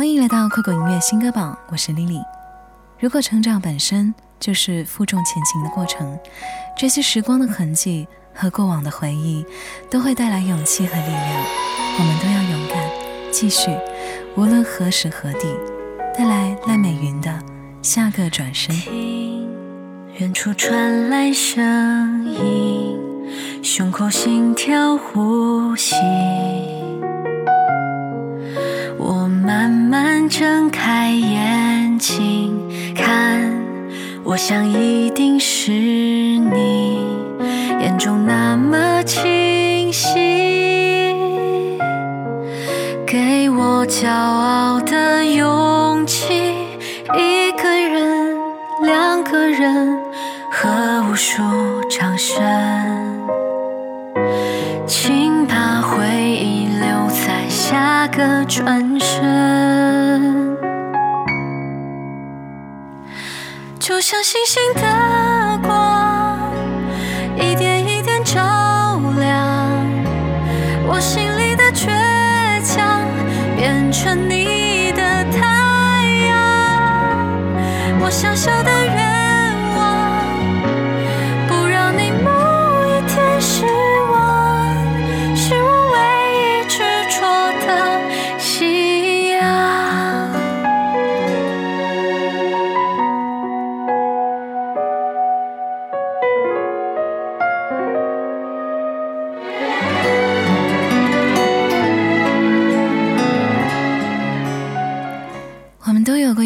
欢迎来到酷狗音乐新歌榜，我是 Lily。如果成长本身就是负重前行的过程，这些时光的痕迹和过往的回忆，都会带来勇气和力量。我们都要勇敢，继续，无论何时何地。带来赖美云的下个转身。远处传来声音，胸口心跳呼吸。睁开眼睛，看，我想一定是你，眼中那么清晰，给我骄傲的勇气。一个人，两个人，和无数掌声，请把回忆留在下个转身。就像星星的光，一点一点照亮我心里的倔强，变成你的太阳。我小小的愿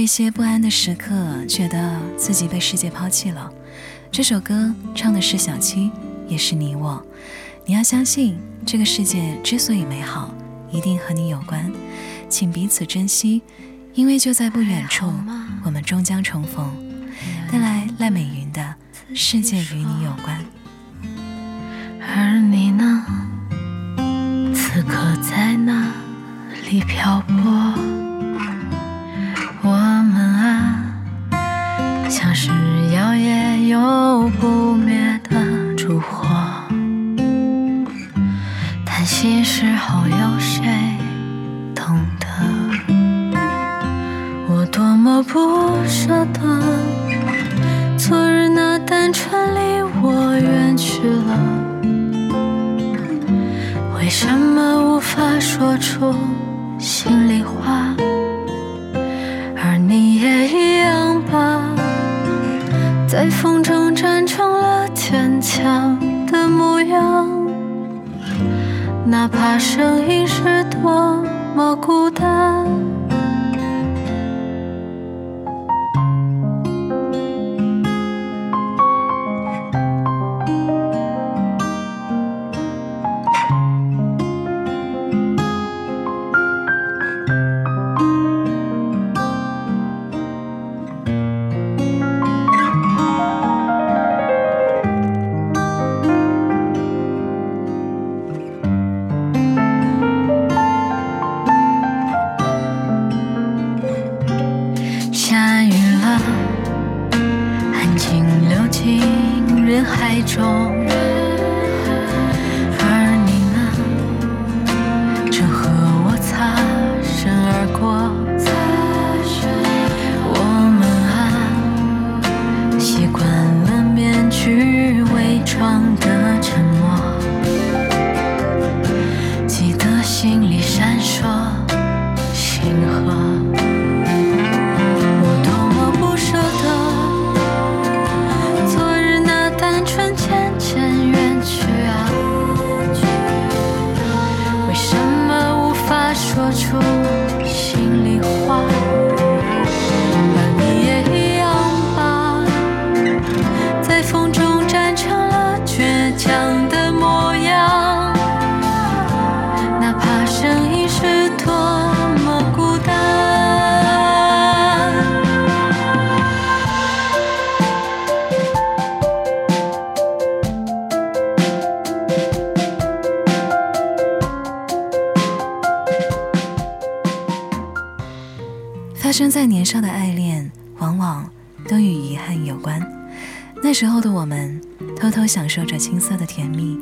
一些不安的时刻，觉得自己被世界抛弃了。这首歌唱的是小七，也是你我。你要相信，这个世界之所以美好，一定和你有关。请彼此珍惜，因为就在不远处，我们终将重逢。带来赖美云的《世界与你有关》。而你呢？此刻在哪里漂泊？我为什么无法说出心里话？而你也一样吧，在风中站成了坚强的模样，哪怕声音是多么孤单。进人海中。生在年少的爱恋，往往都与遗憾有关。那时候的我们，偷偷享受着青涩的甜蜜，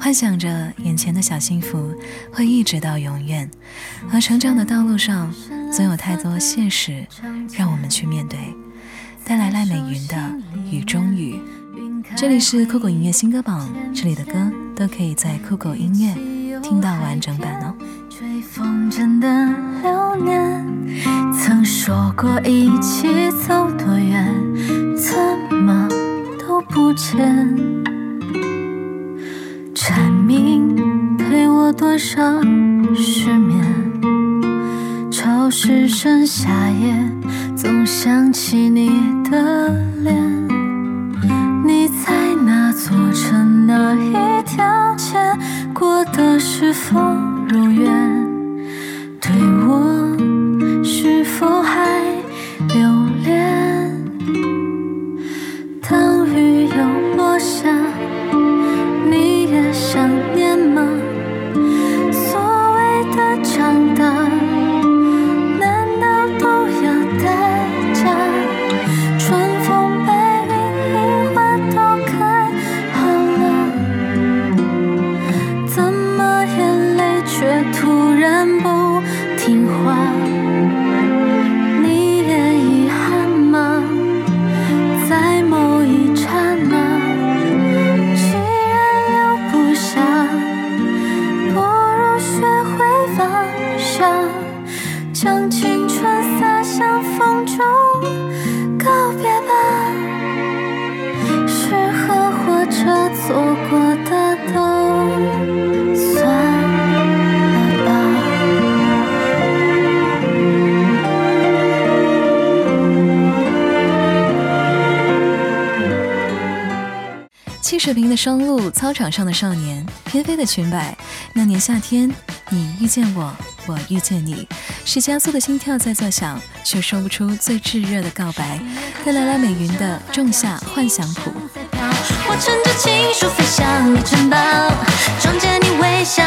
幻想着眼前的小幸福会一直到永远。而成长的道路上，总有太多现实让我们去面对。带来赖美云的《雨中雨》，这里是酷狗音乐新歌榜，这里的歌都可以在酷狗音乐听到完整版哦。吹风筝的流年，说过一起走多远，怎么都不见。蝉鸣陪我多少失眠，潮湿盛夏夜，总想起你的脸。你在那座城那一条街，过得是否如愿？对我中，告别吧。适合或者错过的都算了吧。汽水瓶的双路，操场上的少年，翩飞的裙摆。那年夏天，你遇见我，我遇见你，是加速的心跳在作响，却说不出最炙热的告白。带来了美云的《仲夏幻想谱》。我乘着情书飞向你城堡，撞见你微笑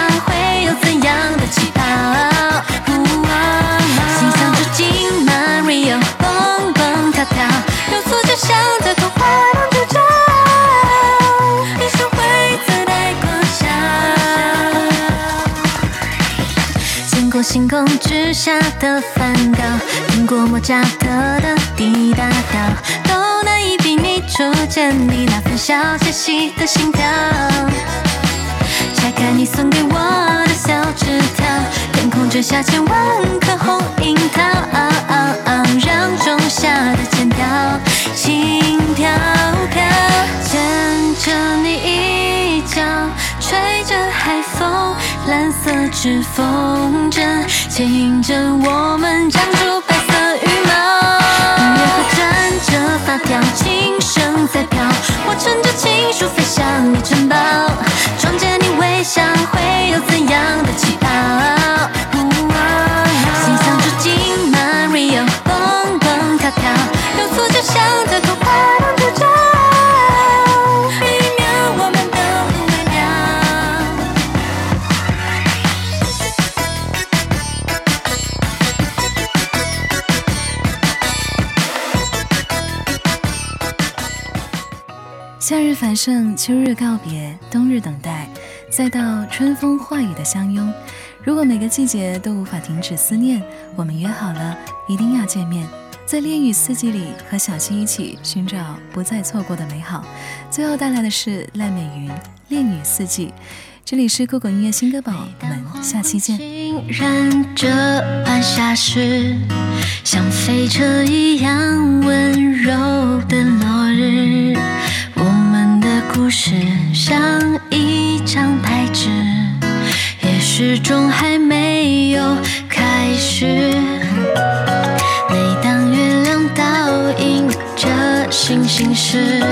的梵高，听过莫扎特的滴答答，都难以比拟初见你那份小窃喜的心跳。拆开你送给我的小纸条，天空坠下千万颗红樱桃，让仲夏的剑条轻飘飘，牵着你衣角，吹着海风，蓝色指缝针牵引着我们长出白色羽毛。月河站着发条，琴声在飘，我乘着情书飞向你城堡，撞见你微笑会有怎样的气夏日繁盛，秋日告别，冬日等待，再到春风化雨的相拥。如果每个季节都无法停止思念，我们约好了，一定要见面，在恋与四季里和小溪一起寻找不再错过的美好。最后带来的是赖美云《恋与四季》，这里是酷狗音乐新歌榜，我们下期见。然这晚霞时，像飞车一样温柔的落日。故事像一张白纸也始终还没有开始。每当月亮倒映着星星时